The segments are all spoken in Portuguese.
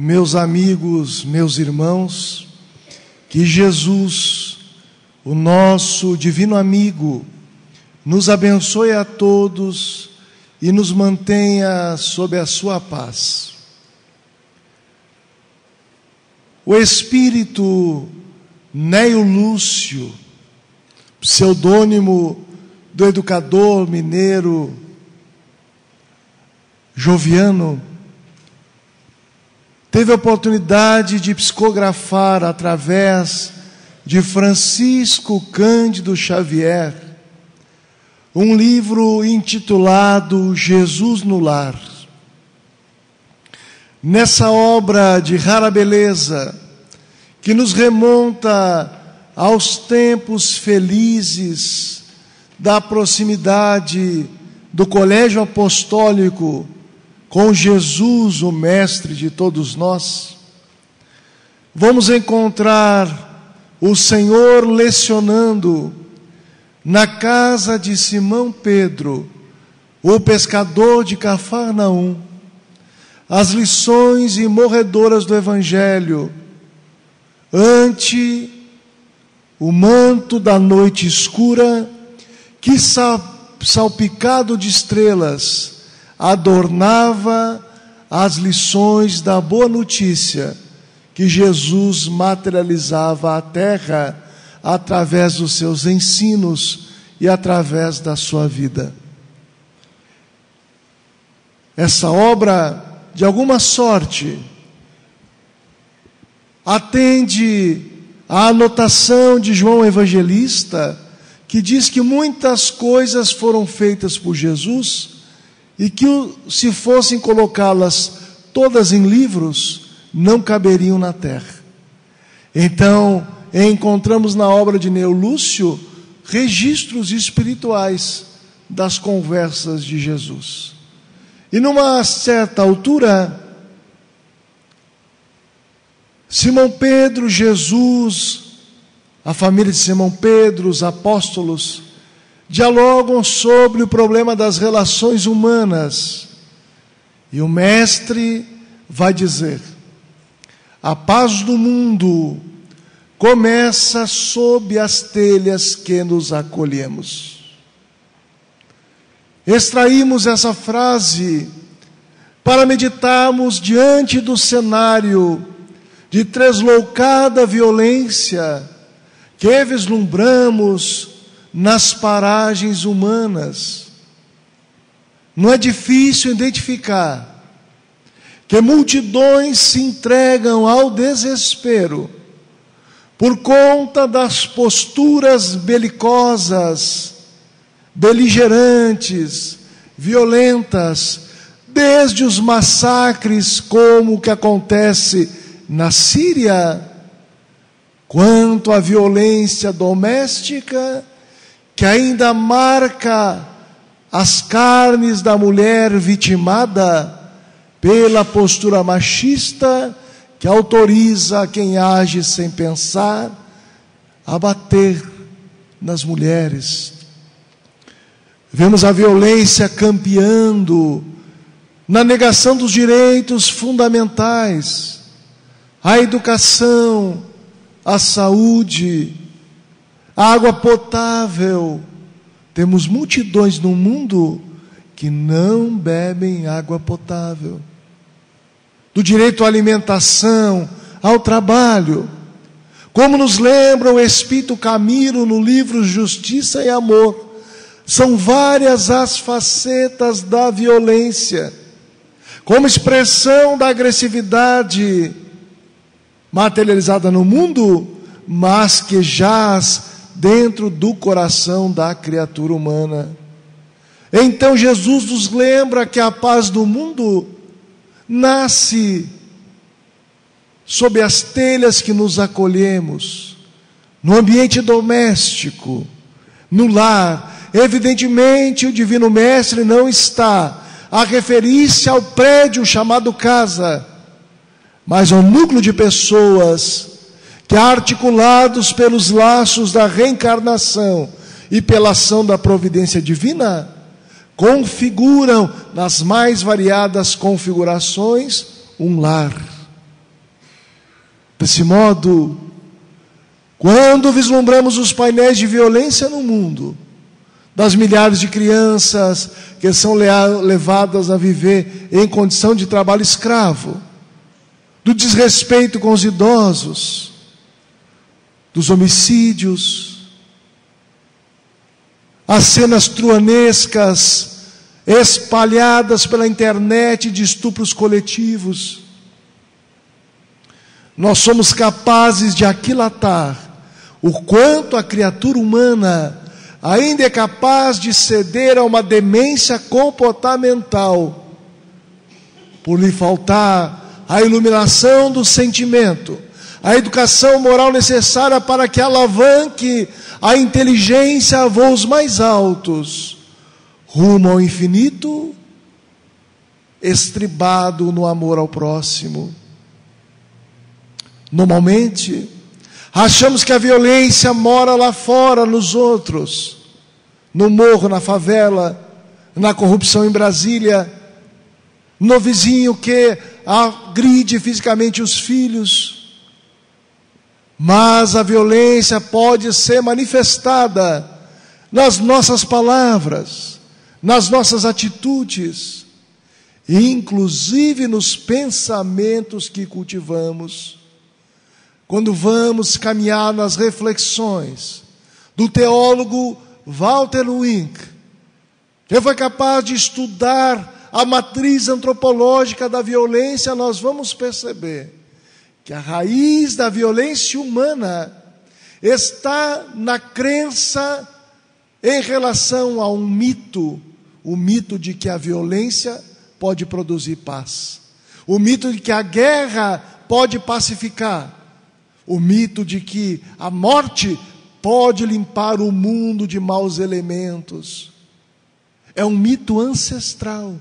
meus amigos, meus irmãos, que Jesus, o nosso divino amigo, nos abençoe a todos e nos mantenha sob a sua paz. O espírito Neio Lúcio, pseudônimo do educador mineiro Joviano, teve a oportunidade de psicografar através de Francisco Cândido Xavier um livro intitulado Jesus no Lar. Nessa obra de rara beleza, que nos remonta aos tempos felizes da proximidade do colégio apostólico com Jesus, o Mestre de todos nós, vamos encontrar o Senhor lecionando na casa de Simão Pedro, o pescador de Cafarnaum, as lições imorredoras do Evangelho, ante o manto da noite escura, que salpicado de estrelas, adornava as lições da boa notícia que Jesus materializava à terra através dos seus ensinos e através da sua vida. Essa obra, de alguma sorte, atende à anotação de João Evangelista, que diz que muitas coisas foram feitas por Jesus e que, se fossem colocá-las todas em livros, não caberiam na terra. Então, encontramos na obra de Neolúcio registros espirituais das conversas de Jesus. E numa certa altura, Simão Pedro, Jesus, a família de Simão Pedro, os apóstolos, dialogam sobre o problema das relações humanas. E o Mestre vai dizer: a paz do mundo começa sob as telhas que nos acolhemos. Extraímos essa frase para meditarmos diante do cenário de tresloucada violência que vislumbramos nas paragens humanas. Não é difícil identificar que multidões se entregam ao desespero por conta das posturas belicosas, beligerantes, violentas, desde os massacres como o que acontece na Síria, quanto à violência doméstica que ainda marca as carnes da mulher vitimada pela postura machista que autoriza quem age sem pensar a bater nas mulheres. Vemos a violência campeando na negação dos direitos fundamentais, a educação, a saúde, a água potável. Temos multidões no mundo que não bebem água potável. Do direito à alimentação, ao trabalho. Como nos lembra o Espírito Camilo no livro Justiça e Amor, são várias as facetas da violência, como expressão da agressividade materializada no mundo, mas que jaz dentro do coração da criatura humana. Então Jesus nos lembra que a paz do mundo nasce sob as telhas que nos acolhemos, no ambiente doméstico, no lar. Evidentemente, o Divino Mestre não está a referir-se ao prédio chamado casa, mas ao núcleo de pessoas que, articulados pelos laços da reencarnação e pela ação da providência divina, configuram nas mais variadas configurações um lar. Desse modo, quando vislumbramos os painéis de violência no mundo, das milhares de crianças que são levadas a viver em condição de trabalho escravo, do desrespeito com os idosos, dos homicídios, as cenas truanescas espalhadas pela internet de estupros coletivos. Nós somos capazes de aquilatar o quanto a criatura humana ainda é capaz de ceder a uma demência comportamental, por lhe faltar a iluminação do sentimento, a educação moral necessária para que alavanque a inteligência a voos mais altos, rumo ao infinito, estribado no amor ao próximo. Normalmente, Achamos que a violência mora lá fora, nos outros, no morro, na favela, na corrupção em Brasília, no vizinho que agride fisicamente os filhos. Mas a violência pode ser manifestada nas nossas palavras, nas nossas atitudes, inclusive nos pensamentos que cultivamos. Quando vamos caminhar nas reflexões do teólogo Walter Wink, que foi capaz de estudar a matriz antropológica da violência, nós vamos perceber que a raiz da violência humana está na crença em relação a um mito, o mito de que a violência pode produzir paz, o mito de que a guerra pode pacificar, o mito de que a morte pode limpar o mundo de maus elementos. É um mito ancestral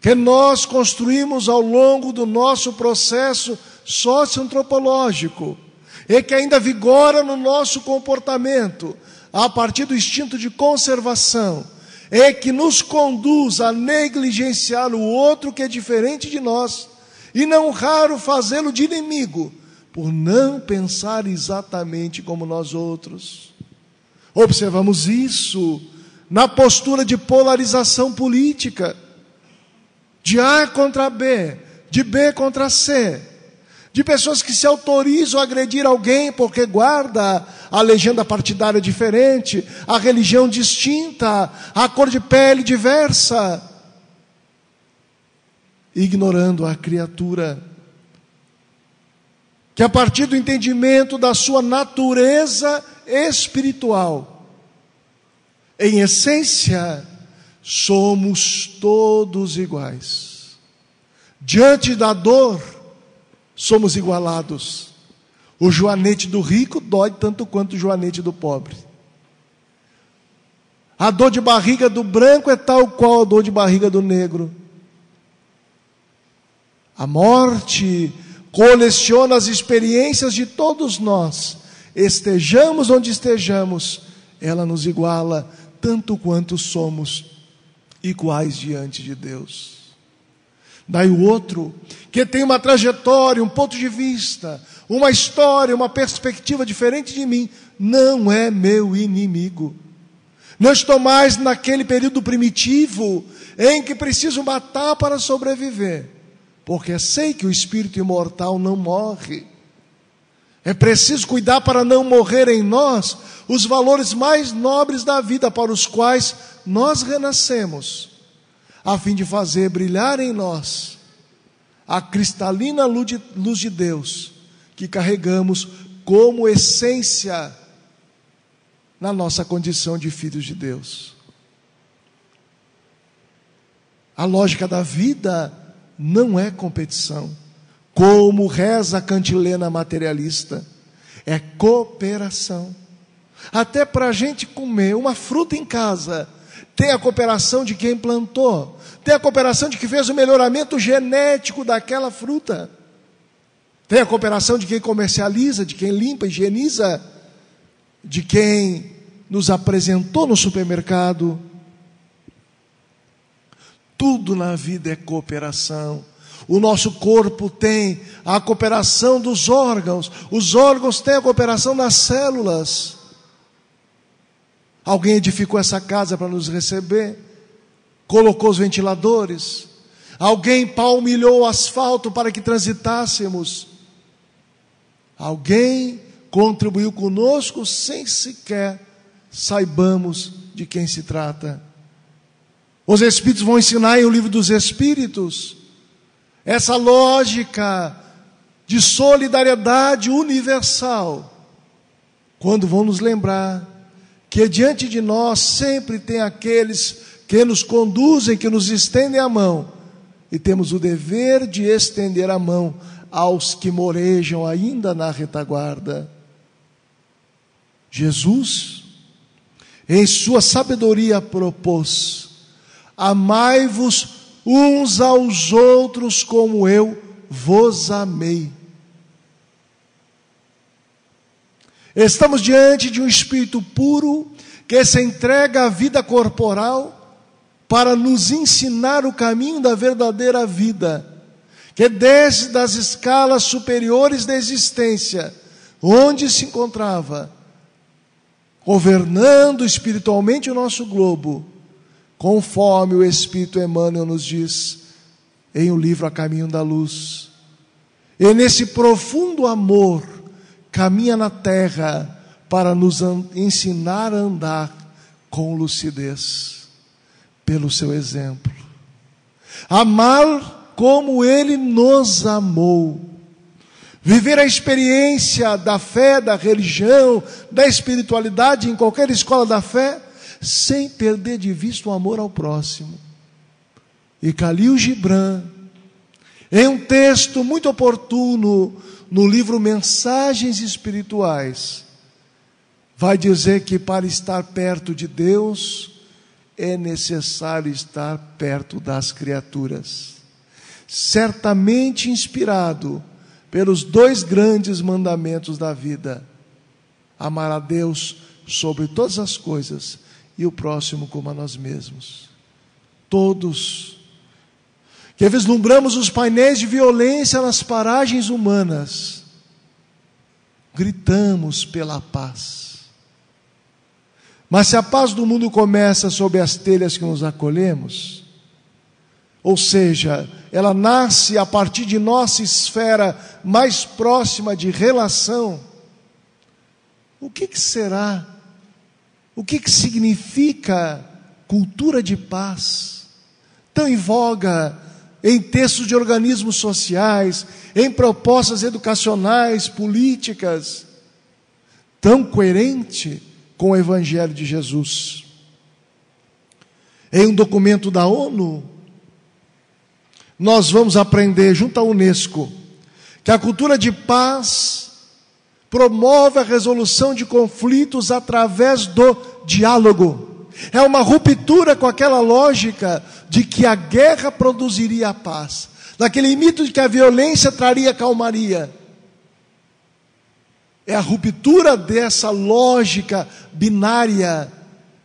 que nós construímos ao longo do nosso processo socioantropológico e que ainda vigora no nosso comportamento a partir do instinto de conservação e que nos conduz a negligenciar o outro que é diferente de nós e não raro fazê-lo de inimigo por não pensar exatamente como nós outros. Observamos isso na postura de polarização política, de A contra B, de B contra C, de pessoas que se autorizam a agredir alguém porque guarda a legenda partidária diferente, a religião distinta, a cor de pele diversa, ignorando a criatura que a partir do entendimento da sua natureza espiritual, em essência, somos todos iguais. Diante da dor, somos igualados. O joanete do rico dói tanto quanto o joanete do pobre. A dor de barriga do branco é tal qual a dor de barriga do negro. A morte coleciona as experiências de todos nós, estejamos onde estejamos, ela nos iguala tanto quanto somos iguais diante de Deus. Daí o outro, que tem uma trajetória, um ponto de vista, uma história, uma perspectiva diferente de mim, não é meu inimigo. Não estou mais naquele período primitivo em que preciso matar para sobreviver porque sei que o espírito imortal não morre. É preciso cuidar para não morrer em nós os valores mais nobres da vida para os quais nós renascemos, a fim de fazer brilhar em nós a cristalina luz de Deus que carregamos como essência na nossa condição de filhos de Deus. A lógica da vida não é competição. Como reza a cantilena materialista, é cooperação. Até para a gente comer uma fruta em casa, tem a cooperação de quem plantou, tem a cooperação de quem fez o melhoramento genético daquela fruta, tem a cooperação de quem comercializa, de quem limpa, higieniza, de quem nos apresentou no supermercado, tudo na vida é cooperação. O nosso corpo tem a cooperação dos órgãos, os órgãos têm a cooperação das células. Alguém edificou essa casa para nos receber, colocou os ventiladores, alguém palmilhou o asfalto para que transitássemos, alguém contribuiu conosco sem sequer saibamos de quem se trata. Os Espíritos vão ensinar em o livro dos Espíritos essa lógica de solidariedade universal, quando vão nos lembrar que diante de nós sempre tem aqueles que nos conduzem, que nos estendem a mão, e temos o dever de estender a mão aos que morejam ainda na retaguarda. Jesus, em sua sabedoria, propôs: amai-vos uns aos outros como eu vos amei. Estamos diante de um espírito puro que se entrega à vida corporal para nos ensinar o caminho da verdadeira vida, que desce das escalas superiores da existência, onde se encontrava, governando espiritualmente o nosso globo, conforme o Espírito Emmanuel nos diz em o livro A Caminho da Luz. E nesse profundo amor, caminha na terra para nos ensinar a andar com lucidez, pelo seu exemplo. Amar como ele nos amou. Viver a experiência da fé, da religião, da espiritualidade em qualquer escola da fé, sem perder de vista o amor ao próximo. E Khalil Gibran, em um texto muito oportuno no livro Mensagens Espirituais, vai dizer que para estar perto de Deus é necessário estar perto das criaturas. Certamente inspirado pelos dois grandes mandamentos da vida: amar a Deus sobre todas as coisas e o próximo como a nós mesmos. Todos que vislumbramos os painéis de violência nas paragens humanas, gritamos pela paz. Mas se a paz do mundo começa sob as telhas que nos acolhemos, ou seja, ela nasce a partir de nossa esfera mais próxima de relação, o que, que será o que, que significa cultura de paz? Tão em voga em textos de organismos sociais, em propostas educacionais, políticas, tão coerente com o Evangelho de Jesus. Em um documento da ONU, nós vamos aprender, junto à Unesco, que a cultura de paz promove a resolução de conflitos através do diálogo. É uma ruptura com aquela lógica de que a guerra produziria a paz, daquele mito de que a violência traria calmaria. É a ruptura dessa lógica binária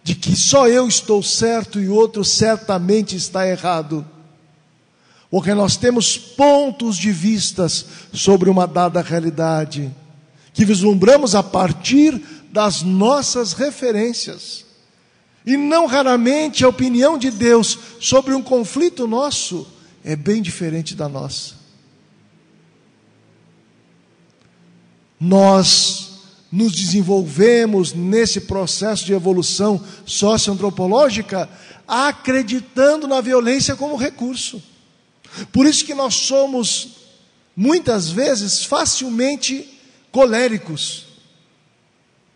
de que só eu estou certo e outro certamente está errado. Porque nós temos pontos de vistas sobre uma dada realidade que vislumbramos a partir das nossas referências. E não raramente a opinião de Deus sobre um conflito nosso é bem diferente da nossa. Nós nos desenvolvemos nesse processo de evolução socioantropológica acreditando na violência como recurso. Por isso que nós somos muitas vezes facilmente coléricos.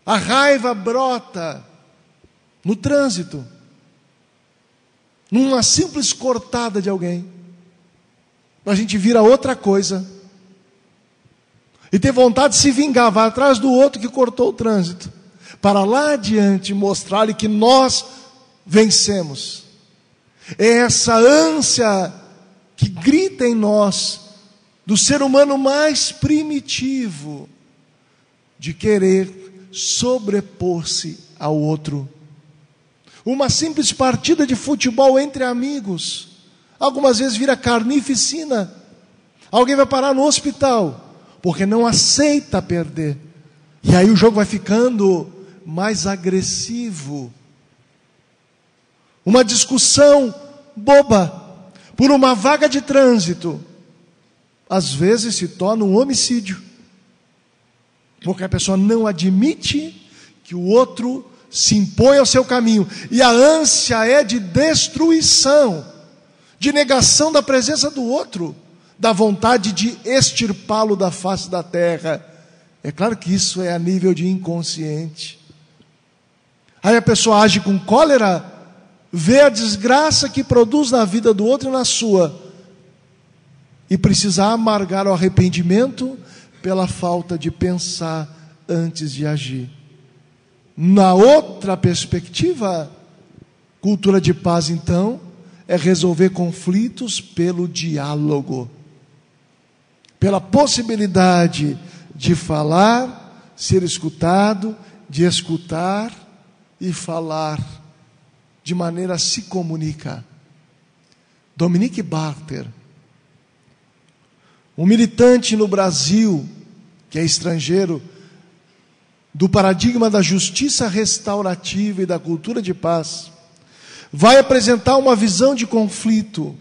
A raiva brota no trânsito, numa simples cortada de alguém. A gente vira outra coisa. E tem vontade de se vingar, vai atrás do outro que cortou o trânsito. Para lá adiante mostrar-lhe que nós vencemos. É essa ânsia que grita em nós, do ser humano mais primitivo, de querer sobrepor-se ao outro. Uma simples partida de futebol entre amigos, algumas vezes vira carnificina Alguém vai parar no hospital, porque não aceita perder. E aí o jogo vai ficando mais agressivo. Uma discussão boba por uma vaga de trânsito, às vezes se torna um homicídio. Porque a pessoa não admite que o outro se impõe ao seu caminho. E a ânsia é de destruição, de negação da presença do outro, da vontade de extirpá-lo da face da terra. É claro que isso é a nível de inconsciente. Aí a pessoa age com cólera, vê a desgraça que produz na vida do outro e na sua, e precisa amargar o arrependimento pela falta de pensar antes de agir. Na outra perspectiva, cultura de paz, então, é resolver conflitos pelo diálogo, pela possibilidade de falar, ser escutado, de escutar e falar, de maneira a se comunicar. Dominique Barter, um militante no Brasil, que é estrangeiro, do paradigma da justiça restaurativa e da cultura de paz, vai apresentar uma visão de conflito.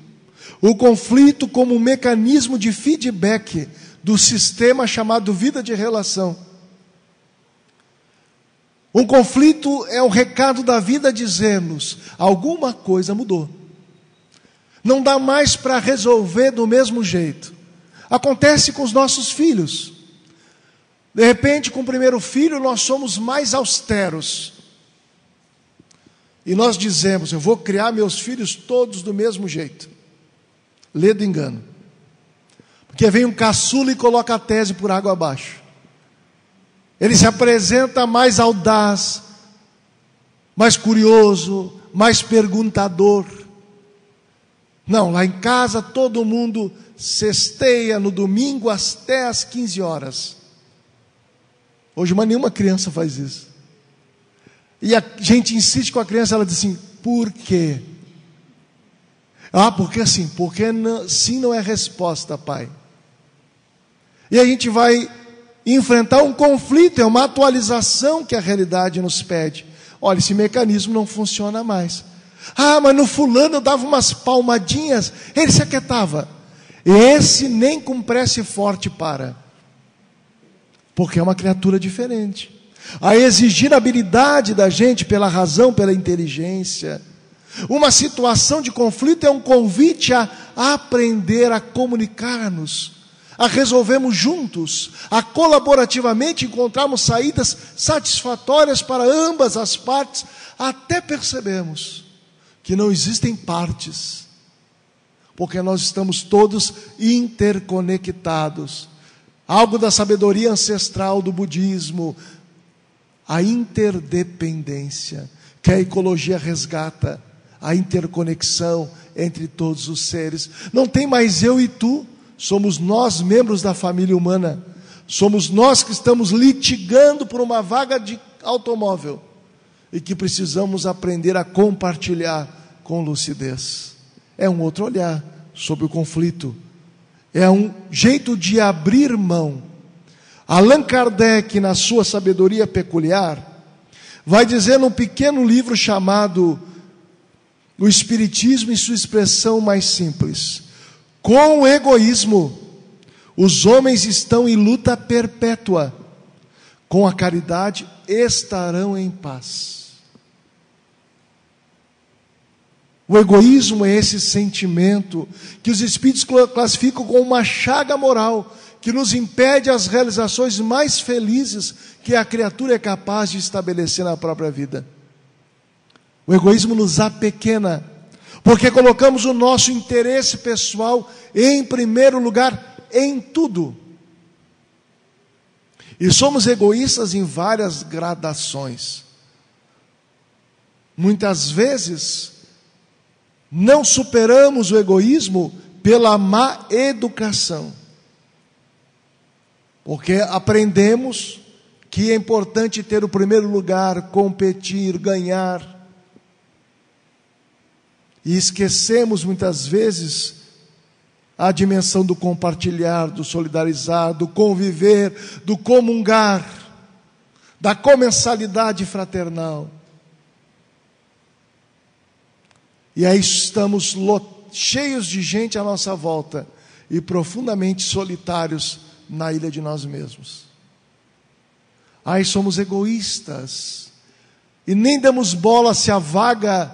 O conflito como um mecanismo de feedback do sistema chamado vida de relação. Um conflito é o recado da vida dizendo-nos: alguma coisa mudou. Não dá mais para resolver do mesmo jeito. Acontece com os nossos filhos. De repente, com o primeiro filho, nós somos mais austeros. E nós dizemos: Eu vou criar meus filhos todos do mesmo jeito. Lê do engano. Porque vem um caçula e coloca a tese por água abaixo. Ele se apresenta mais audaz, mais curioso, mais perguntador. Não, lá em casa todo mundo cesteia no domingo até às 15 horas. Hoje, mas nenhuma criança faz isso. E a gente insiste com a criança, ela diz assim: por quê? Ah, porque assim, porque não, sim não é resposta, pai. E a gente vai enfrentar um conflito, é uma atualização que a realidade nos pede. Olha, esse mecanismo não funciona mais. Ah, mas no fulano eu dava umas palmadinhas, ele se aquietava. Esse nem com prece forte para porque é uma criatura diferente. A exigir habilidade da gente pela razão, pela inteligência. Uma situação de conflito é um convite a aprender a comunicar-nos, a resolvermos juntos, a colaborativamente encontrarmos saídas satisfatórias para ambas as partes, até percebemos que não existem partes, porque nós estamos todos interconectados algo da sabedoria ancestral do budismo, a interdependência, que a ecologia resgata, a interconexão entre todos os seres. Não tem mais eu e tu, somos nós membros da família humana. Somos nós que estamos litigando por uma vaga de automóvel e que precisamos aprender a compartilhar com lucidez. É um outro olhar sobre o conflito é um jeito de abrir mão. Allan Kardec, na sua sabedoria peculiar, vai dizer num pequeno livro chamado O Espiritismo em sua expressão mais simples: com o egoísmo, os homens estão em luta perpétua, com a caridade estarão em paz. O egoísmo é esse sentimento que os espíritos classificam como uma chaga moral que nos impede as realizações mais felizes que a criatura é capaz de estabelecer na própria vida. O egoísmo nos apequena, porque colocamos o nosso interesse pessoal em primeiro lugar em tudo. E somos egoístas em várias gradações. Muitas vezes, não superamos o egoísmo pela má educação. Porque aprendemos que é importante ter o primeiro lugar, competir, ganhar. E esquecemos muitas vezes a dimensão do compartilhar, do solidarizar, do conviver, do comungar, da comensalidade fraternal. E aí estamos cheios de gente à nossa volta e profundamente solitários na ilha de nós mesmos. Aí somos egoístas e nem damos bola se a vaga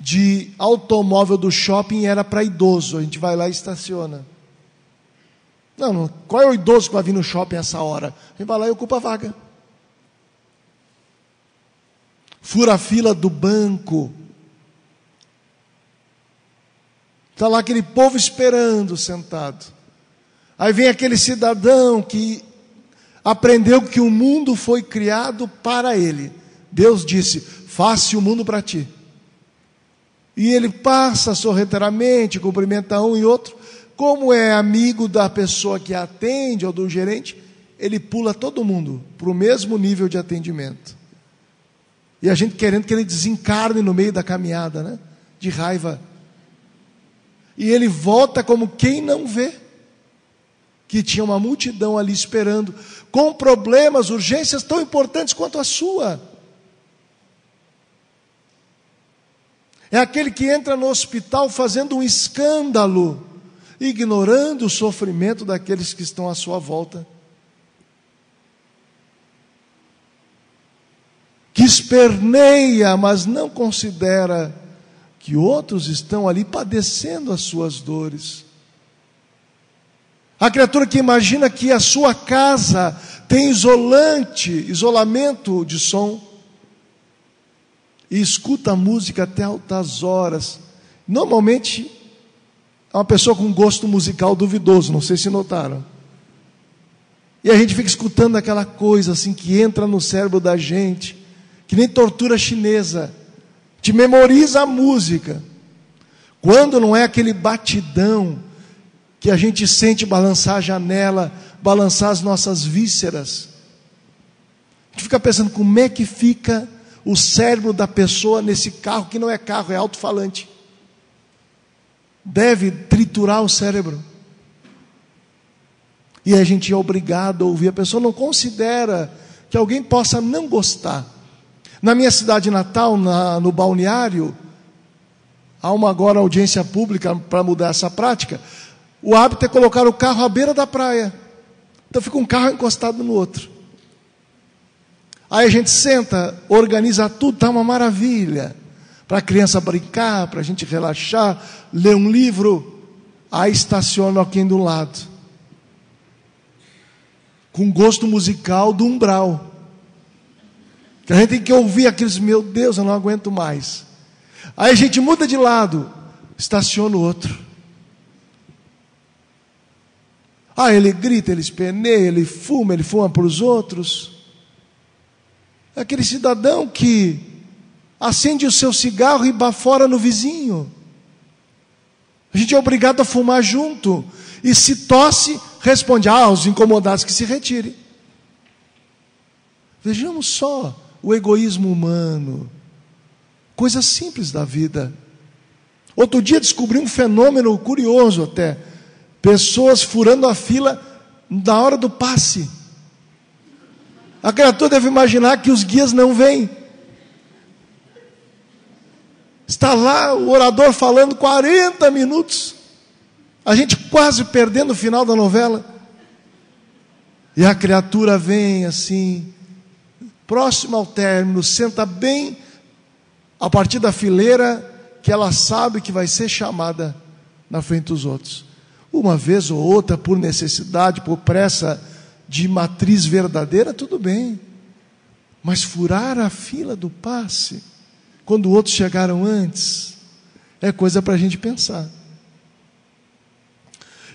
de automóvel do shopping era para idoso. A gente vai lá e estaciona. Não, não, qual é o idoso que vai vir no shopping essa hora? A gente vai lá e ocupa a vaga. Fura a fila do banco. Está lá aquele povo esperando sentado. Aí vem aquele cidadão que aprendeu que o mundo foi criado para ele. Deus disse: Faça o mundo para ti. E ele passa sorrateiramente, cumprimenta um e outro. Como é amigo da pessoa que atende ou do gerente, ele pula todo mundo para o mesmo nível de atendimento. E a gente querendo que ele desencarne no meio da caminhada, né? De raiva. E ele volta como quem não vê. Que tinha uma multidão ali esperando, com problemas, urgências tão importantes quanto a sua. É aquele que entra no hospital fazendo um escândalo, ignorando o sofrimento daqueles que estão à sua volta. Que esperneia, mas não considera que outros estão ali padecendo as suas dores. A criatura que imagina que a sua casa tem isolante, isolamento de som, e escuta a música até altas horas. Normalmente é uma pessoa com gosto musical duvidoso, não sei se notaram. E a gente fica escutando aquela coisa assim que entra no cérebro da gente, que nem tortura chinesa, te memoriza a música. Quando não é aquele batidão que a gente sente balançar a janela, balançar as nossas vísceras. A gente fica pensando como é que fica o cérebro da pessoa nesse carro que não é carro, é alto-falante. Deve triturar o cérebro. E a gente é obrigado a ouvir. A pessoa não considera que alguém possa não gostar. Na minha cidade natal, na, no balneário, há uma agora audiência pública para mudar essa prática. O hábito é colocar o carro à beira da praia. Então fica um carro encostado no outro. Aí a gente senta, organiza tudo, está uma maravilha. Para a criança brincar, para a gente relaxar, ler um livro. Aí estaciona alguém do lado. Com gosto musical do umbral. Que a gente tem que ouvir aqueles, meu Deus, eu não aguento mais. Aí a gente muda de lado, estaciona o outro. Ah, ele grita, ele espeneia, ele fuma, ele fuma para os outros aquele cidadão que acende o seu cigarro e bafora no vizinho. A gente é obrigado a fumar junto. E se tosse, responde: Ah, os incomodados que se retirem. Vejamos só o egoísmo humano. Coisas simples da vida. Outro dia descobri um fenômeno curioso até. Pessoas furando a fila na hora do passe. A criatura deve imaginar que os guias não vêm. Está lá o orador falando 40 minutos. A gente quase perdendo o final da novela. E a criatura vem assim, próximo ao término, senta bem a partir da fileira que ela sabe que vai ser chamada na frente dos outros. Uma vez ou outra, por necessidade, por pressa, de matriz verdadeira, tudo bem. Mas furar a fila do passe, quando outros chegaram antes, é coisa para a gente pensar.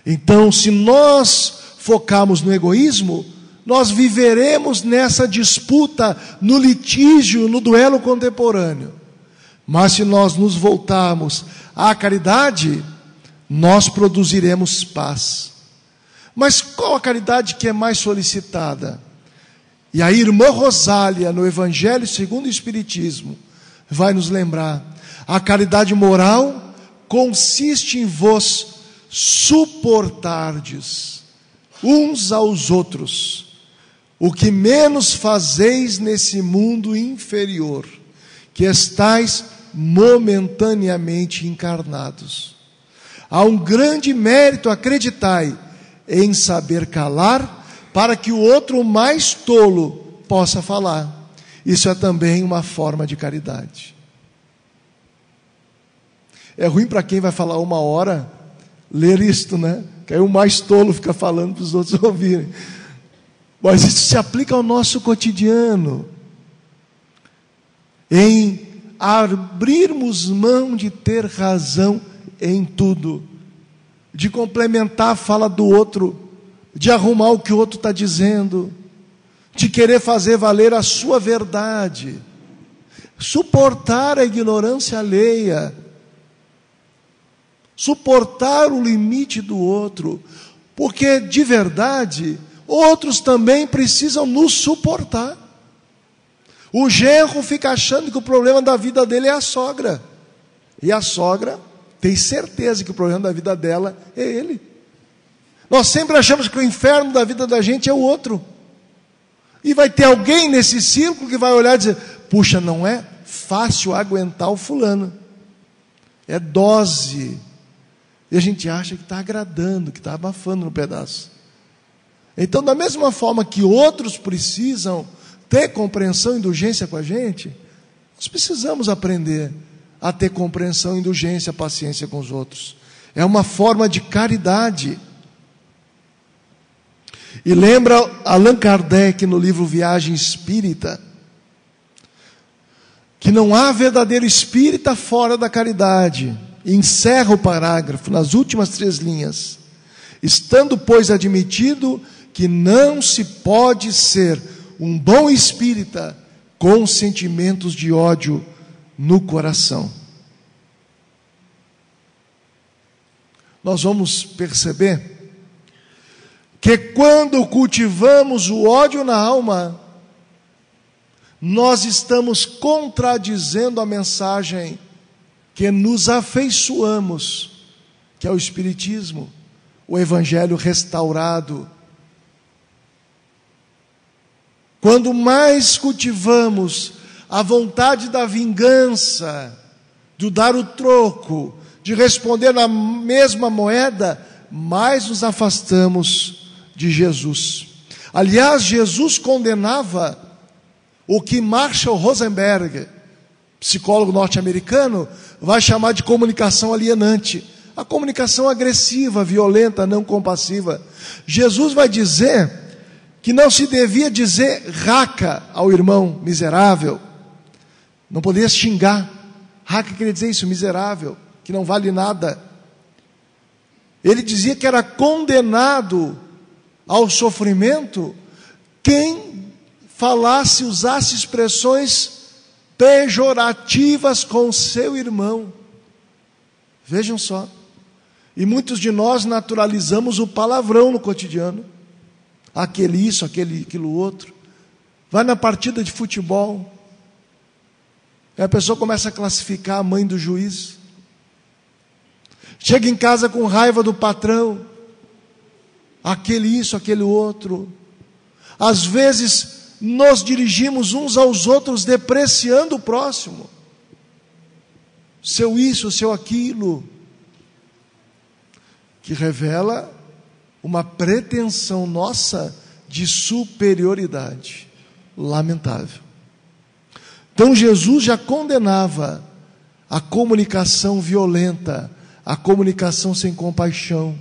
Então, se nós focarmos no egoísmo, nós viveremos nessa disputa, no litígio, no duelo contemporâneo. Mas se nós nos voltarmos à caridade, nós produziremos paz. Mas qual a caridade que é mais solicitada? E a irmã Rosália, no Evangelho segundo o Espiritismo, vai nos lembrar: a caridade moral consiste em vos suportardes uns aos outros o que menos fazeis nesse mundo inferior, que estais momentaneamente encarnados. Há um grande mérito, acreditai, em saber calar, para que o outro mais tolo possa falar. Isso é também uma forma de caridade. É ruim para quem vai falar uma hora ler isto, né? Que aí o mais tolo fica falando para os outros ouvirem. Mas isso se aplica ao nosso cotidiano. Em abrirmos mão de ter razão em tudo, de complementar a fala do outro, de arrumar o que o outro está dizendo, de querer fazer valer a sua verdade, suportar a ignorância alheia, suportar o limite do outro, porque de verdade, outros também precisam nos suportar. O genro fica achando que o problema da vida dele é a sogra, e a sogra tem certeza que o problema da vida dela é ele. Nós sempre achamos que o inferno da vida da gente é o outro. E vai ter alguém nesse círculo que vai olhar e dizer: puxa, não é fácil aguentar o fulano. É dose. E a gente acha que está agradando, que está abafando no pedaço. Então, da mesma forma que outros precisam ter compreensão e indulgência com a gente, nós precisamos aprender a ter compreensão, indulgência, paciência com os outros. É uma forma de caridade. E lembra Allan Kardec no livro Viagem Espírita, que não há verdadeiro espírita fora da caridade. E encerra o parágrafo nas últimas três linhas. Estando, pois, admitido que não se pode ser um bom espírita com sentimentos de ódio no coração. Nós vamos perceber que quando cultivamos o ódio na alma, nós estamos contradizendo a mensagem que nos afeiçoamos, que é o Espiritismo, o Evangelho restaurado. Quando mais cultivamos a vontade da vingança, do dar o troco, de responder na mesma moeda, mais nos afastamos de Jesus. Aliás, Jesus condenava o que Marshall Rosenberg, psicólogo norte-americano, vai chamar de comunicação alienante. A comunicação agressiva, violenta, não compassiva. Jesus vai dizer que não se devia dizer raca ao irmão miserável não poderia xingar. Hacker queria dizer isso, miserável, que não vale nada. Ele dizia que era condenado ao sofrimento quem falasse, usasse expressões pejorativas com seu irmão. Vejam só. E muitos de nós naturalizamos o palavrão no cotidiano. Aquele isso, aquele aquilo outro. Vai na partida de futebol. Aí a pessoa começa a classificar a mãe do juiz. Chega em casa com raiva do patrão. Aquele isso, aquele outro. Às vezes nos dirigimos uns aos outros depreciando o próximo. Seu isso, seu aquilo. Que revela uma pretensão nossa de superioridade. Lamentável. Então Jesus já condenava a comunicação violenta, a comunicação sem compaixão.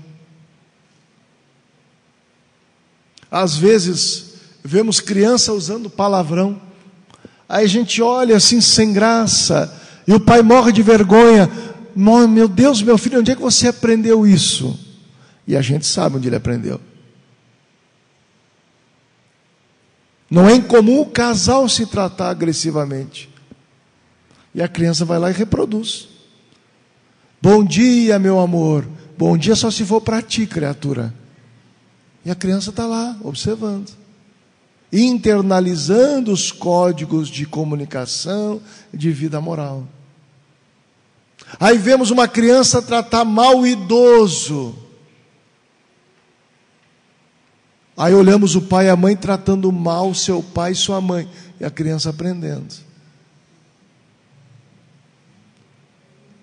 Às vezes, vemos criança usando palavrão, aí a gente olha assim sem graça, e o pai morre de vergonha. Meu Deus, meu filho, onde é que você aprendeu isso? E a gente sabe onde ele aprendeu. Não é incomum o casal se tratar agressivamente. E a criança vai lá e reproduz. Bom dia, meu amor. Bom dia só se for para ti, criatura. E a criança está lá, observando. Internalizando os códigos de comunicação, de vida moral. Aí vemos uma criança tratar mal o idoso. Aí olhamos o pai e a mãe tratando mal seu pai e sua mãe, e a criança aprendendo.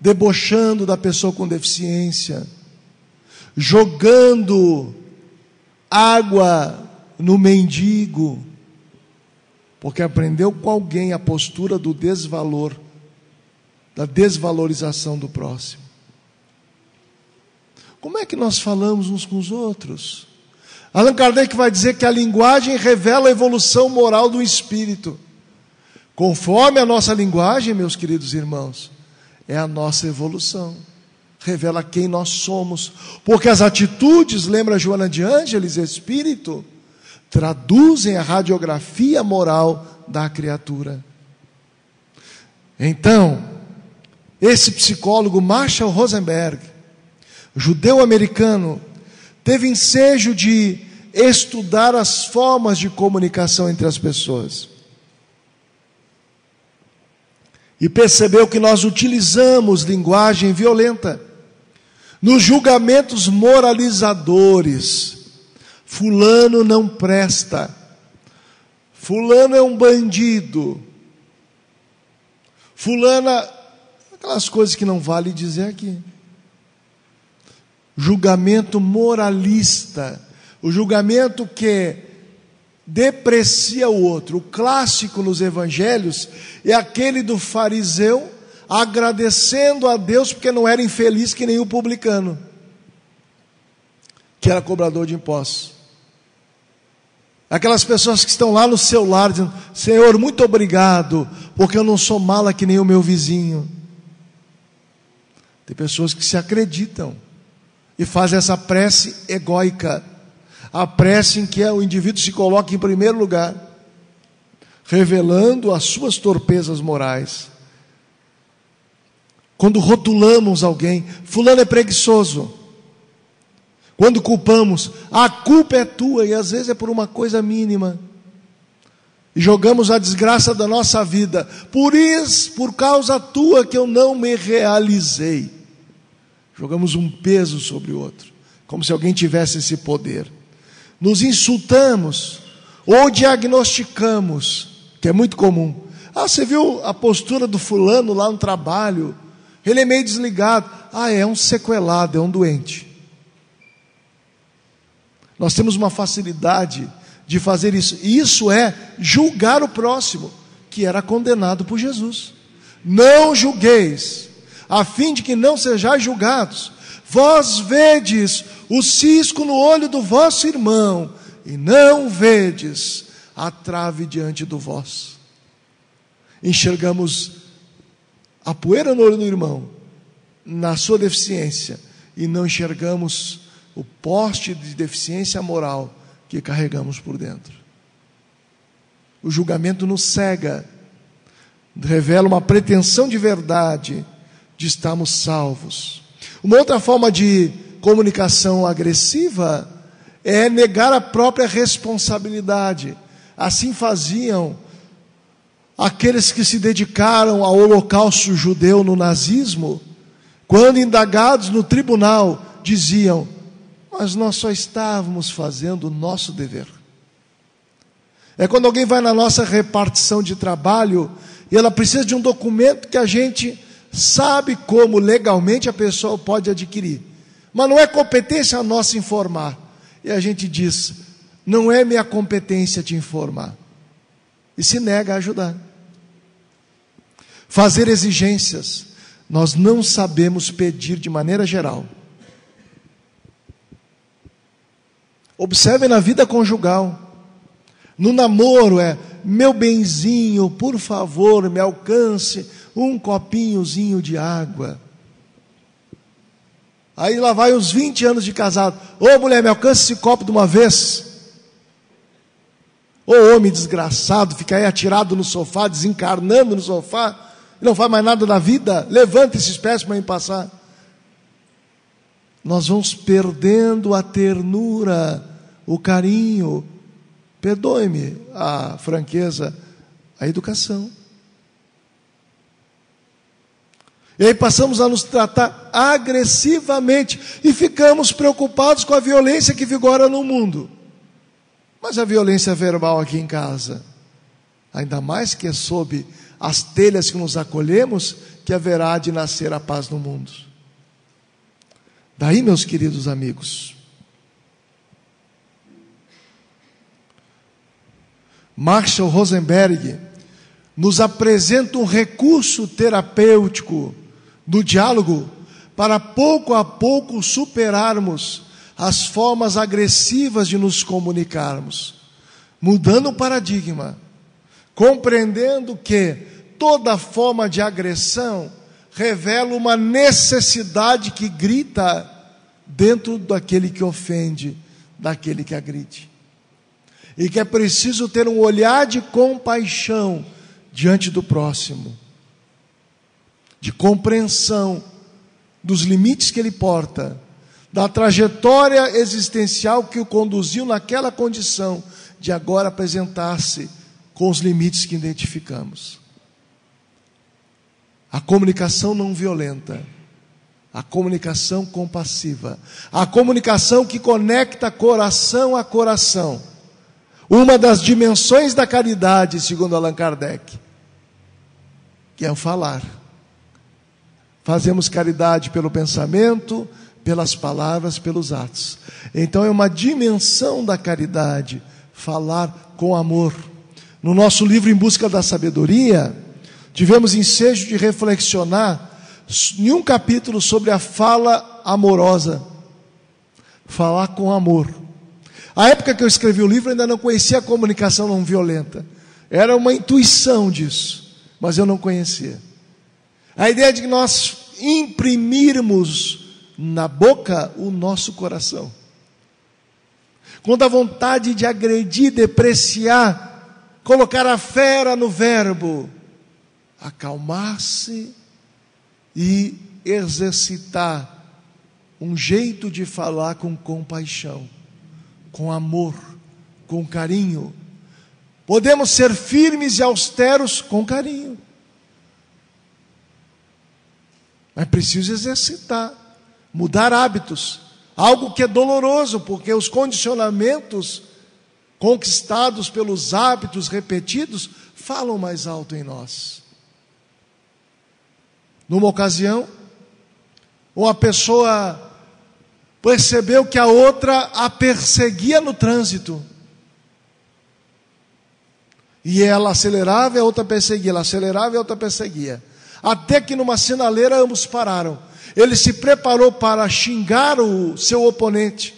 Debochando da pessoa com deficiência, jogando água no mendigo, porque aprendeu com alguém a postura do desvalor, da desvalorização do próximo. Como é que nós falamos uns com os outros? Allan Kardec vai dizer que a linguagem revela a evolução moral do espírito. Conforme a nossa linguagem, meus queridos irmãos, é a nossa evolução. Revela quem nós somos. Porque as atitudes, lembra Joana de Ângeles, espírito, traduzem a radiografia moral da criatura. Então, esse psicólogo Marshall Rosenberg, judeu-americano, teve ensejo de estudar as formas de comunicação entre as pessoas. E percebeu que nós utilizamos linguagem violenta nos julgamentos moralizadores. Fulano não presta. Fulano é um bandido. Fulana, aquelas coisas que não vale dizer aqui julgamento moralista, o julgamento que deprecia o outro. O clássico nos evangelhos é aquele do fariseu agradecendo a Deus porque não era infeliz que nem o publicano, que era cobrador de impostos. Aquelas pessoas que estão lá no seu lar dizendo: Senhor, muito obrigado, porque eu não sou mala que nem o meu vizinho. Tem pessoas que se acreditam e faz essa prece egóica, a prece em que o indivíduo se coloca em primeiro lugar, revelando as suas torpezas morais. Quando rotulamos alguém, fulano é preguiçoso. Quando culpamos, a culpa é tua e às vezes é por uma coisa mínima. E jogamos a desgraça da nossa vida. Por isso, por causa tua que eu não me realizei. Jogamos um peso sobre o outro, como se alguém tivesse esse poder. Nos insultamos ou diagnosticamos, que é muito comum. Ah, você viu a postura do fulano lá no trabalho? Ele é meio desligado. Ah, é um sequelado, é um doente. Nós temos uma facilidade de fazer isso. E isso é julgar o próximo, que era condenado por Jesus. Não julgueis a fim de que não sejais julgados. Vós vedes o cisco no olho do vosso irmão, e não vedes a trave diante do vosso. Enxergamos a poeira no olho do irmão, na sua deficiência, e não enxergamos o poste de deficiência moral que carregamos por dentro. O julgamento nos cega, revela uma pretensão de verdade de estarmos salvos. Uma outra forma de comunicação agressiva é negar a própria responsabilidade. Assim faziam aqueles que se dedicaram ao holocausto judeu no nazismo, quando indagados no tribunal, diziam: Mas nós só estávamos fazendo o nosso dever. É quando alguém vai na nossa repartição de trabalho e ela precisa de um documento que a gente sabe como legalmente a pessoa pode adquirir. Mas não é competência nossa informar. E a gente diz: não é minha competência te informar. E se nega a ajudar. Fazer exigências. Nós não sabemos pedir de maneira geral. Observe na vida conjugal. No namoro é meu benzinho, por favor, me alcance um copinhozinho de água. Aí lá vai os 20 anos de casado. Ô mulher, me alcança esse copo de uma vez. Ô homem desgraçado, fica aí atirado no sofá, desencarnando no sofá, não faz mais nada da vida. Levanta esses pés para me passar. Nós vamos perdendo a ternura, o carinho, perdoe-me a franqueza, a educação. E aí passamos a nos tratar agressivamente e ficamos preocupados com a violência que vigora no mundo. Mas a violência verbal aqui em casa, ainda mais que é sob as telhas que nos acolhemos, que haverá de nascer a paz no mundo. Daí, meus queridos amigos, Marshall Rosenberg nos apresenta um recurso terapêutico do diálogo para pouco a pouco superarmos as formas agressivas de nos comunicarmos, mudando o paradigma, compreendendo que toda forma de agressão revela uma necessidade que grita dentro daquele que ofende, daquele que agride. E que é preciso ter um olhar de compaixão diante do próximo, de compreensão dos limites que ele porta, da trajetória existencial que o conduziu naquela condição de agora apresentar-se com os limites que identificamos. A comunicação não violenta, a comunicação compassiva, a comunicação que conecta coração a coração. Uma das dimensões da caridade, segundo Allan Kardec, que é o falar. Fazemos caridade pelo pensamento, pelas palavras, pelos atos. Então é uma dimensão da caridade, falar com amor. No nosso livro Em Busca da Sabedoria, tivemos ensejo de reflexionar em um capítulo sobre a fala amorosa. Falar com amor. A época que eu escrevi o livro, ainda não conhecia a comunicação não violenta. Era uma intuição disso, mas eu não conhecia. A ideia de que nós imprimirmos na boca o nosso coração. Quando a vontade de agredir, depreciar, colocar a fera no verbo, acalmar-se e exercitar um jeito de falar com compaixão, com amor, com carinho. Podemos ser firmes e austeros com carinho. É preciso exercitar, mudar hábitos, algo que é doloroso, porque os condicionamentos conquistados pelos hábitos repetidos falam mais alto em nós. Numa ocasião, uma pessoa percebeu que a outra a perseguia no trânsito. E ela acelerava e a outra perseguia, ela acelerava e a outra perseguia. Até que numa sinaleira ambos pararam. Ele se preparou para xingar o seu oponente.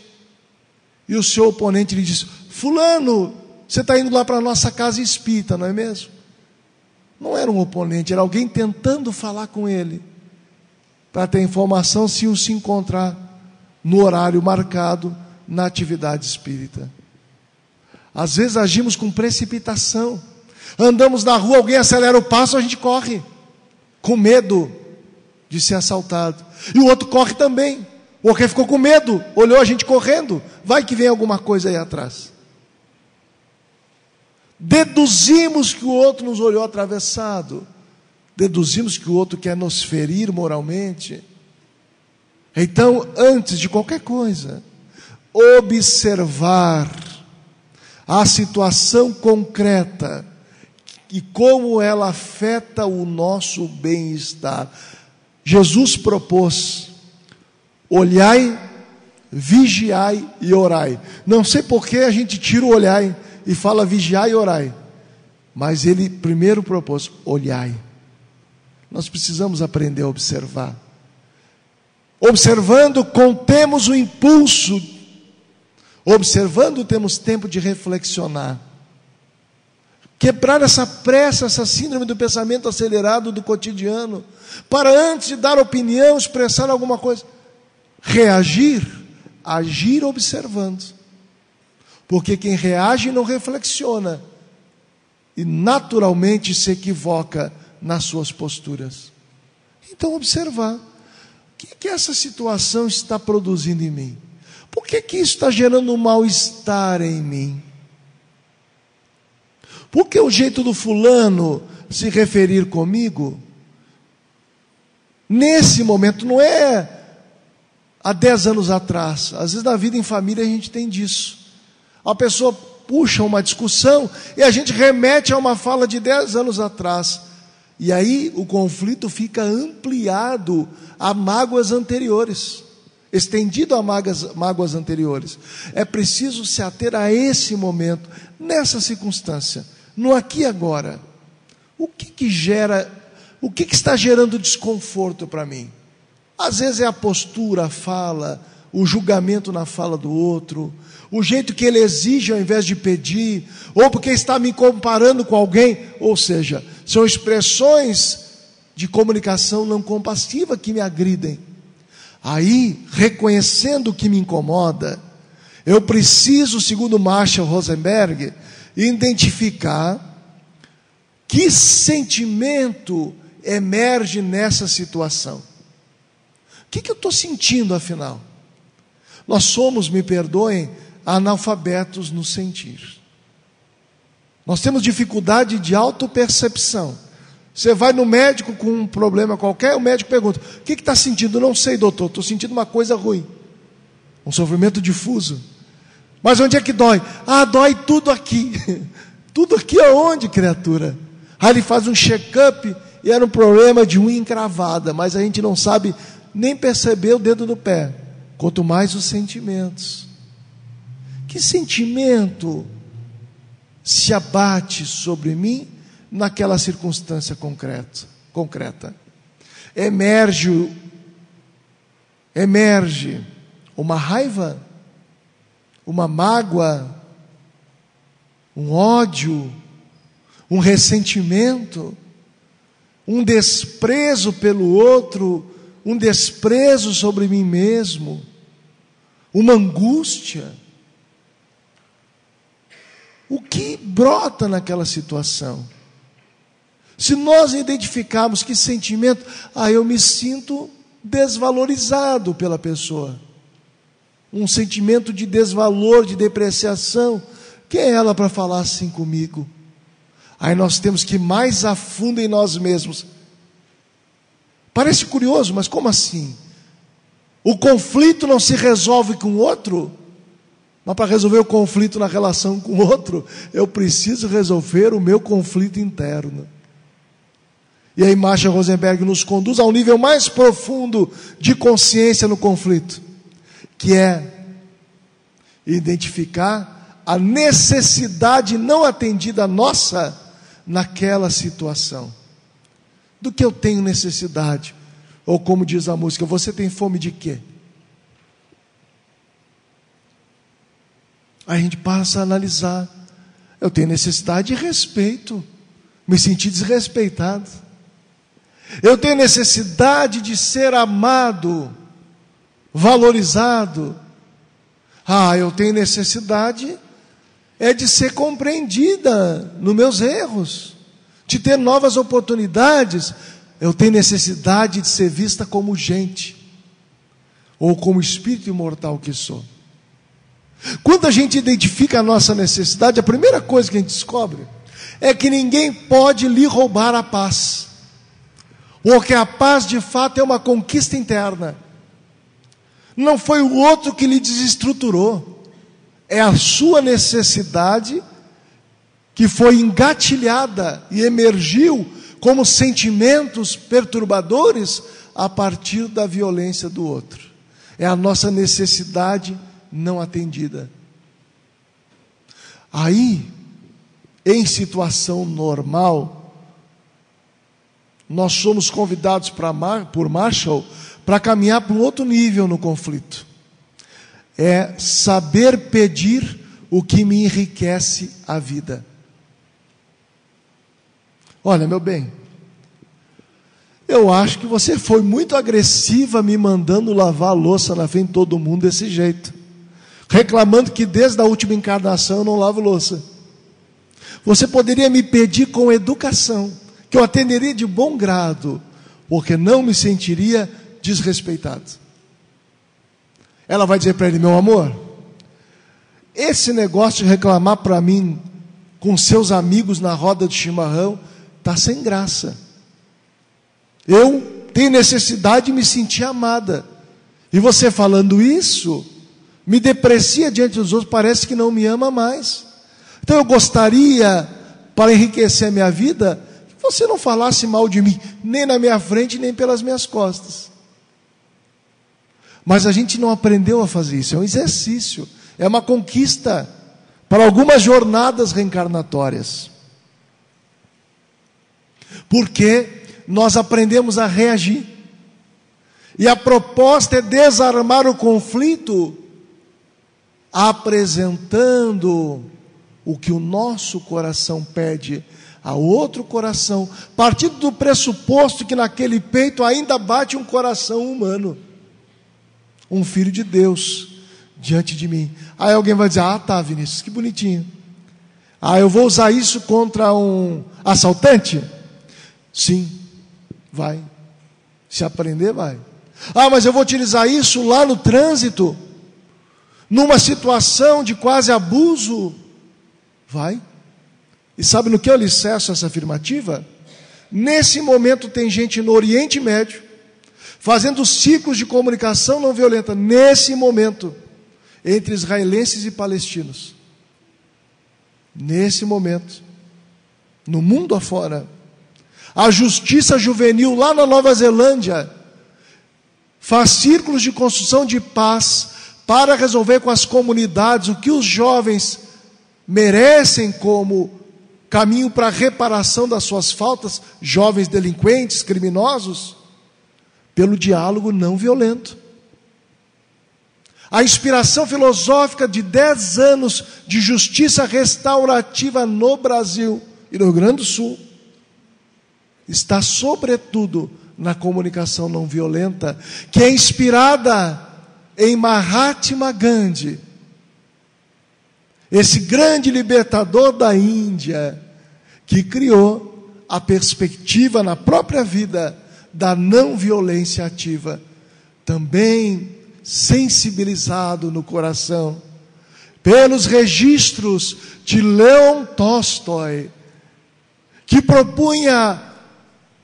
E o seu oponente lhe disse: Fulano, você está indo lá para a nossa casa espírita, não é mesmo? Não era um oponente, era alguém tentando falar com ele, para ter informação se o se encontrar no horário marcado na atividade espírita. Às vezes agimos com precipitação. Andamos na rua, alguém acelera o passo, a gente corre com medo de ser assaltado. E o outro corre também. O outro ficou com medo, olhou a gente correndo, vai que vem alguma coisa aí atrás. Deduzimos que o outro nos olhou atravessado, deduzimos que o outro quer nos ferir moralmente. Então, antes de qualquer coisa, observar a situação concreta e como ela afeta o nosso bem-estar. Jesus propôs: olhai, vigiai e orai. Não sei por que a gente tira o olhai e fala vigiai e orai, mas ele primeiro propôs: olhai. Nós precisamos aprender a observar. Observando, contemos o impulso. Observando, temos tempo de reflexionar. Quebrar essa pressa, essa síndrome do pensamento acelerado do cotidiano, para antes de dar opinião, expressar alguma coisa, reagir, agir observando. Porque quem reage não reflexiona e naturalmente se equivoca nas suas posturas. Então, observar. O que, que essa situação está produzindo em mim? Por que, que isso está gerando um mal-estar em mim? Por que o jeito do fulano se referir comigo? Nesse momento, não é há dez anos atrás. Às vezes na vida em família a gente tem disso. A pessoa puxa uma discussão e a gente remete a uma fala de 10 anos atrás. E aí o conflito fica ampliado a mágoas anteriores, estendido a mágoas, mágoas anteriores. É preciso se ater a esse momento, nessa circunstância, no aqui e agora. O que, que gera, o que, que está gerando desconforto para mim? Às vezes é a postura, a fala, o julgamento na fala do outro, o jeito que ele exige ao invés de pedir, ou porque está me comparando com alguém, ou seja, são expressões de comunicação não compassiva que me agridem. Aí, reconhecendo o que me incomoda, eu preciso, segundo Marshall Rosenberg, identificar que sentimento emerge nessa situação. O que, que eu estou sentindo afinal? Nós somos, me perdoem, analfabetos no sentir. Nós temos dificuldade de autopercepção. Você vai no médico com um problema qualquer, o médico pergunta: O que está sentindo? Não sei, doutor, estou sentindo uma coisa ruim. Um sofrimento difuso. Mas onde é que dói? Ah, dói tudo aqui. tudo aqui aonde, criatura? Aí ele faz um check-up e era um problema de unha encravada, mas a gente não sabe nem perceber o dedo do pé, quanto mais os sentimentos. Que sentimento se abate sobre mim naquela circunstância concreta? concreta? Emerge, emerge uma raiva, uma mágoa, um ódio, um ressentimento, um desprezo pelo outro, um desprezo sobre mim mesmo, uma angústia. O que brota naquela situação? Se nós identificarmos que sentimento, ah, eu me sinto desvalorizado pela pessoa. Um sentimento de desvalor, de depreciação. Quem é ela para falar assim comigo? Aí nós temos que ir mais a fundo em nós mesmos. Parece curioso, mas como assim? O conflito não se resolve com o outro? Mas para resolver o conflito na relação com o outro, eu preciso resolver o meu conflito interno. E aí Marshall Rosenberg nos conduz ao nível mais profundo de consciência no conflito, que é identificar a necessidade não atendida nossa naquela situação. Do que eu tenho necessidade? Ou como diz a música, você tem fome de quê? Aí a gente passa a analisar. Eu tenho necessidade de respeito, me sentir desrespeitado. Eu tenho necessidade de ser amado, valorizado. Ah, eu tenho necessidade é de ser compreendida nos meus erros, de ter novas oportunidades. Eu tenho necessidade de ser vista como gente, ou como espírito imortal que sou. Quando a gente identifica a nossa necessidade, a primeira coisa que a gente descobre é que ninguém pode lhe roubar a paz. Ou que a paz de fato é uma conquista interna. Não foi o outro que lhe desestruturou. É a sua necessidade que foi engatilhada e emergiu como sentimentos perturbadores a partir da violência do outro. É a nossa necessidade não atendida. Aí, em situação normal, nós somos convidados Mar, por Marshall para caminhar para um outro nível no conflito. É saber pedir o que me enriquece a vida. Olha, meu bem, eu acho que você foi muito agressiva me mandando lavar a louça na frente de todo mundo desse jeito reclamando que desde a última encarnação eu não lavo louça. Você poderia me pedir com educação, que eu atenderia de bom grado, porque não me sentiria desrespeitado. Ela vai dizer para ele: meu amor, esse negócio de reclamar para mim com seus amigos na roda de chimarrão está sem graça. Eu tenho necessidade de me sentir amada. E você falando isso, me deprecia diante dos outros, parece que não me ama mais. Então eu gostaria, para enriquecer a minha vida, que você não falasse mal de mim, nem na minha frente, nem pelas minhas costas. Mas a gente não aprendeu a fazer isso, é um exercício, é uma conquista para algumas jornadas reencarnatórias. Porque nós aprendemos a reagir. E a proposta é desarmar o conflito apresentando o que o nosso coração pede a outro coração, partindo do pressuposto que naquele peito ainda bate um coração humano, um filho de Deus diante de mim. Aí alguém vai dizer: Ah, tá, Vinícius, que bonitinho. Ah, eu vou usar isso contra um assaltante? Sim, vai. Se aprender, vai. Ah, mas eu vou utilizar isso lá no trânsito, numa situação de quase abuso. Vai. E sabe no que eu alicerço essa afirmativa? Nesse momento tem gente no Oriente Médio, fazendo ciclos de comunicação não violenta, nesse momento, entre israelenses e palestinos. Nesse momento, no mundo afora, a justiça juvenil lá na Nova Zelândia faz círculos de construção de paz para resolver com as comunidades o que os jovens merecem como caminho para a reparação das suas faltas, jovens delinquentes, criminosos, pelo diálogo não violento. A inspiração filosófica de dez anos de justiça restaurativa no Brasil e no Rio Grande do Sul está, sobretudo, na comunicação não violenta, que é inspirada em Mahatma Gandhi, esse grande libertador da Índia, que criou a perspectiva na própria vida da não violência ativa, também sensibilizado no coração pelos registros de Leon Tolstói, que propunha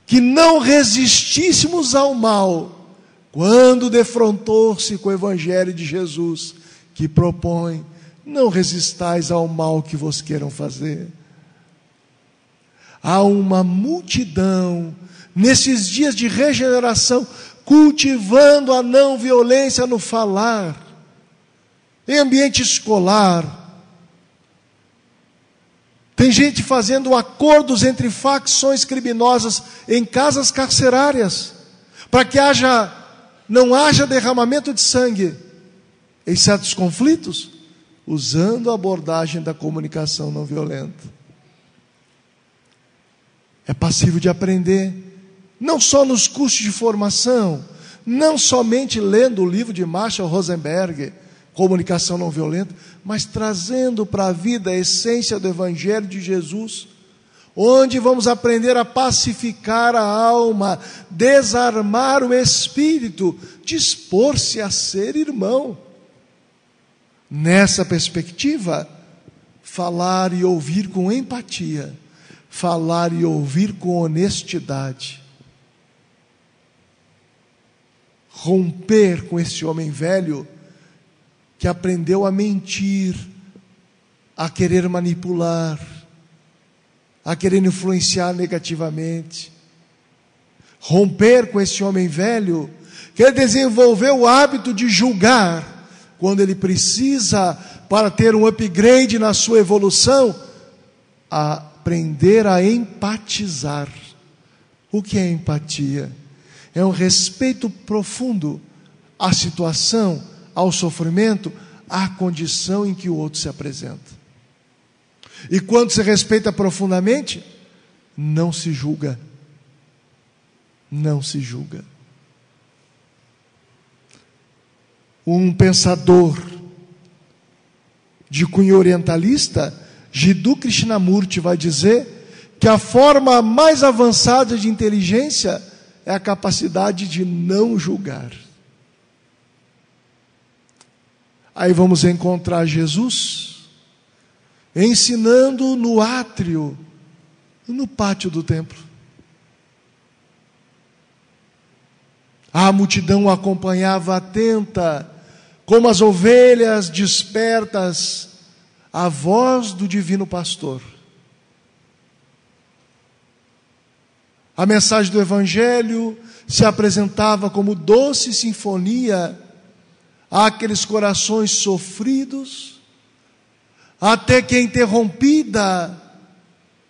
que não resistíssemos ao mal quando defrontou-se com o Evangelho de Jesus, que propõe: não resistais ao mal que vos queiram fazer. Há uma multidão nesses dias de regeneração cultivando a não violência no falar, em ambiente escolar, tem gente fazendo acordos entre facções criminosas em casas carcerárias, para que haja não haja derramamento de sangue em certos conflitos, usando a abordagem da comunicação não violenta. É passivo de aprender, não só nos cursos de formação, não somente lendo o livro de Marshall Rosenberg, comunicação não violenta, mas trazendo para a vida a essência do Evangelho de Jesus, onde vamos aprender a pacificar a alma, desarmar o espírito, dispor-se a ser irmão. Nessa perspectiva, falar e ouvir com empatia, falar e ouvir com honestidade, romper com esse homem velho que aprendeu a mentir, a querer manipular, a querer influenciar negativamente. Romper com esse homem velho, que desenvolveu o hábito de julgar quando ele precisa, para ter um upgrade na sua evolução, aprender a empatizar. O que é empatia? É um respeito profundo à situação, ao sofrimento, à condição em que o outro se apresenta. E quando se respeita profundamente, não se julga. Não se julga. Um pensador de cunho orientalista, Jiddu Krishnamurti, vai dizer que a forma mais avançada de inteligência é a capacidade de não julgar. Aí vamos encontrar Jesus ensinando no átrio, no pátio do templo. A multidão acompanhava atenta, como as ovelhas despertas a voz do divino pastor. A mensagem do Evangelho se apresentava como doce sinfonia àqueles corações sofridos, até que é interrompida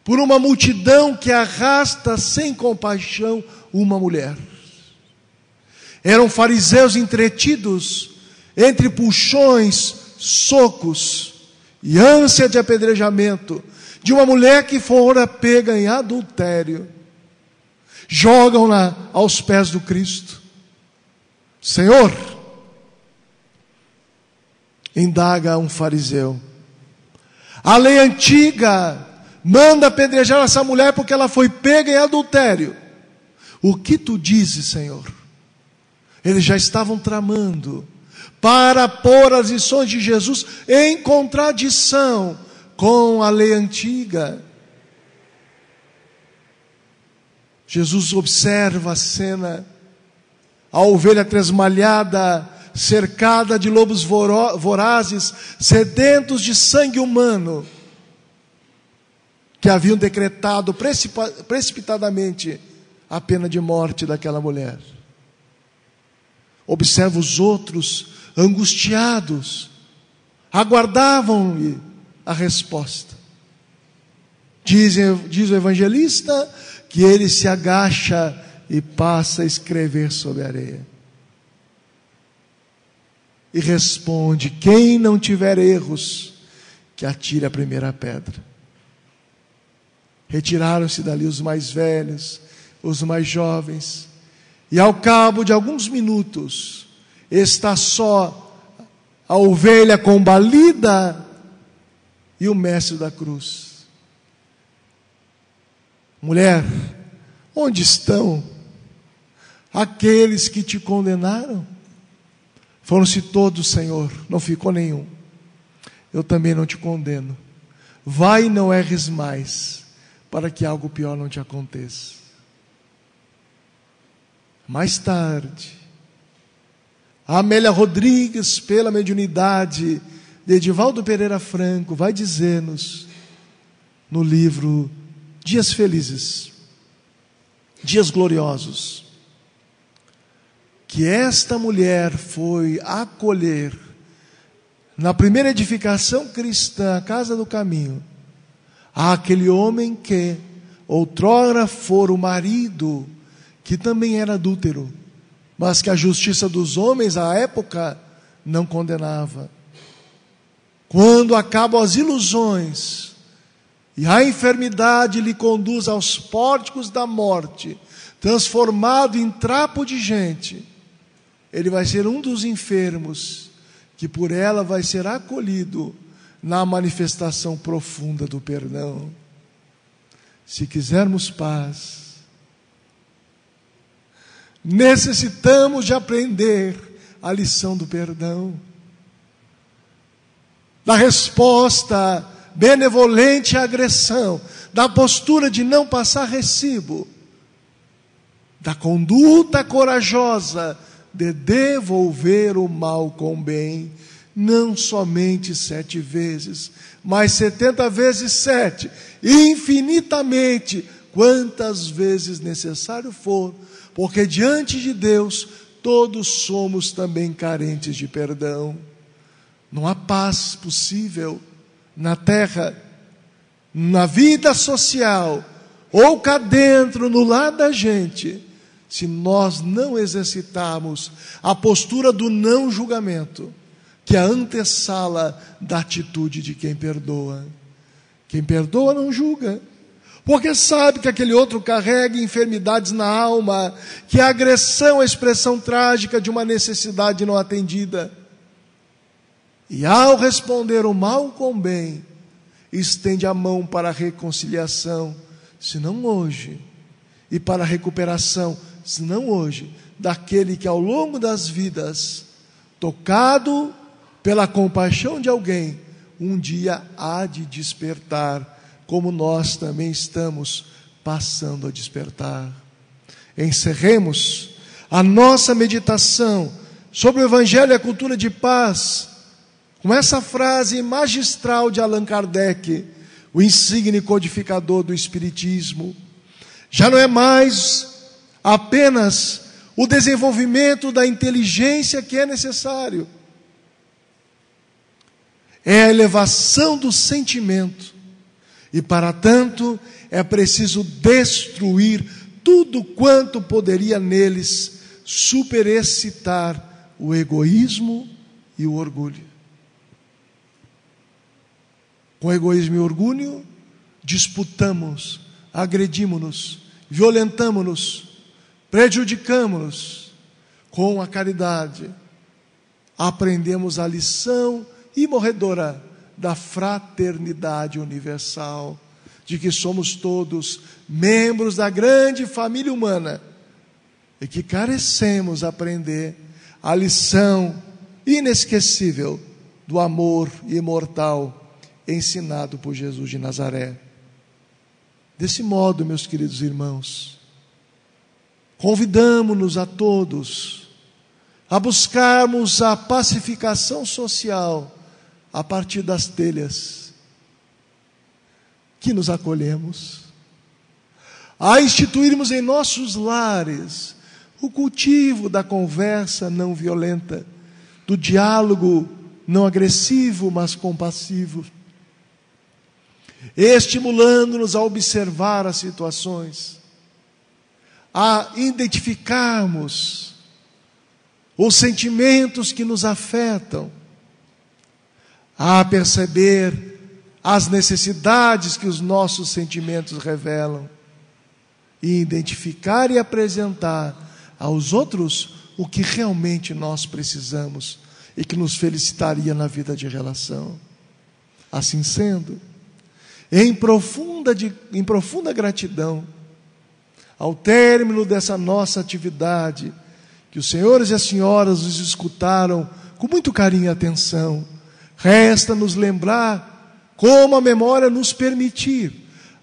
por uma multidão que arrasta sem compaixão uma mulher. Eram fariseus entretidos entre puxões, socos e ânsia de apedrejamento de uma mulher que fora pega em adultério jogam-na aos pés do Cristo. Senhor, indaga um fariseu, a lei antiga manda apedrejar essa mulher porque ela foi pega em adultério. O que tu dizes, Senhor? Eles já estavam tramando para pôr as lições de Jesus em contradição com a lei antiga. Jesus observa a cena, a ovelha tresmalhada, cercada de lobos vorazes, sedentos de sangue humano, que haviam decretado precipitadamente a pena de morte daquela mulher. Observa os outros angustiados, aguardavam-lhe a resposta. Diz, diz o evangelista que ele se agacha e passa a escrever sobre a areia. E responde: Quem não tiver erros, que atire a primeira pedra. Retiraram-se dali os mais velhos, os mais jovens, e ao cabo de alguns minutos, está só a ovelha combalida e o mestre da cruz. Mulher, onde estão aqueles que te condenaram? Foram-se todos, Senhor, não ficou nenhum. Eu também não te condeno. Vai e não erres mais, para que algo pior não te aconteça. Mais tarde, a Amélia Rodrigues, pela mediunidade de Edivaldo Pereira Franco, vai dizer-nos no livro dias felizes, dias gloriosos, que esta mulher foi acolher na primeira edificação cristã, a casa do caminho, aquele homem que outrora fora o marido, que também era adúltero, mas que a justiça dos homens à época não condenava. Quando acabam as ilusões, e a enfermidade lhe conduz aos pórticos da morte, transformado em trapo de gente, ele vai ser um dos enfermos que por ela vai ser acolhido na manifestação profunda do perdão. Se quisermos paz, necessitamos de aprender a lição do perdão, da resposta benevolente à agressão, da postura de não passar recibo, da conduta corajosa de devolver o mal com bem, não somente sete vezes, mas setenta vezes sete, infinitamente, quantas vezes necessário for, porque diante de Deus todos somos também carentes de perdão. Não há paz possível na terra, na vida social, ou cá dentro, no lar da gente, se nós não exercitarmos a postura do não julgamento, que é a antessala da atitude de quem perdoa. Quem perdoa não julga, porque sabe que aquele outro carrega enfermidades na alma, que a agressão é a expressão trágica de uma necessidade não atendida. E ao responder o mal com bem, estende a mão para a reconciliação, se não hoje, e para a recuperação, se não hoje, daquele que ao longo das vidas, tocado pela compaixão de alguém, um dia há de despertar, como nós também estamos passando a despertar. Encerremos a nossa meditação sobre o Evangelho e a cultura de paz com essa frase magistral de Allan Kardec, o insigne codificador do Espiritismo. Já não é mais apenas o desenvolvimento da inteligência que é necessário, é a elevação do sentimento, e para tanto é preciso destruir tudo quanto poderia neles superexcitar o egoísmo e o orgulho. Com egoísmo e orgulho, disputamos, agredimos-nos, violentamos-nos, prejudicamos-nos. Com a caridade, aprendemos a lição imorredora da fraternidade universal, de que somos todos membros da grande família humana e que carecemos aprender a lição inesquecível do amor imortal ensinado por Jesus de Nazaré. Desse modo, meus queridos irmãos, convidamos-nos a todos a buscarmos a pacificação social a partir das telhas que nos acolhemos, a instituirmos em nossos lares o cultivo da conversa não violenta, do diálogo não agressivo, mas compassivo estimulando-nos a observar as situações, a identificarmos os sentimentos que nos afetam, a perceber as necessidades que os nossos sentimentos revelam e identificar e apresentar aos outros o que realmente nós precisamos e que nos felicitaria na vida de relação. Assim sendo, em profunda, de, em profunda gratidão, ao término dessa nossa atividade, que os senhores e as senhoras nos escutaram com muito carinho e atenção, resta nos lembrar como a memória nos permitir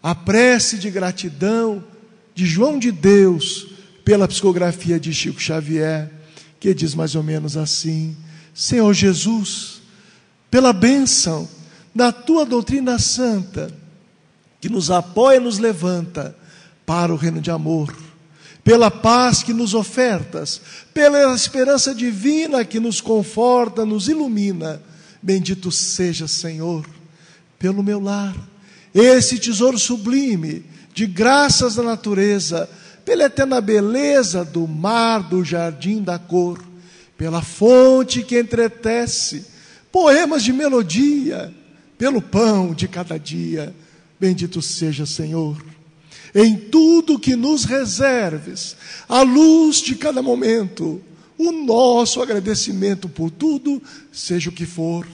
a prece de gratidão de João de Deus pela psicografia de Chico Xavier, que diz mais ou menos assim: Senhor Jesus, pela bênção da tua doutrina santa, que nos apoia e nos levanta para o reino de amor, pela paz que nos ofertas, pela esperança divina que nos conforta, nos ilumina. Bendito seja, Senhor, pelo meu lar, esse tesouro sublime de graças da natureza, pela eterna beleza do mar, do jardim da cor, pela fonte que entretece, poemas de melodia, pelo pão de cada dia. Bendito seja, Senhor, em tudo que nos reserves, à luz de cada momento, o nosso agradecimento por tudo, seja o que for,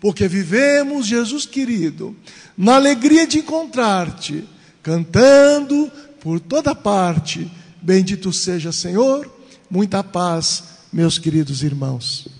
porque vivemos, Jesus querido, na alegria de encontrar-te, cantando por toda parte. Bendito seja, Senhor, muita paz, meus queridos irmãos.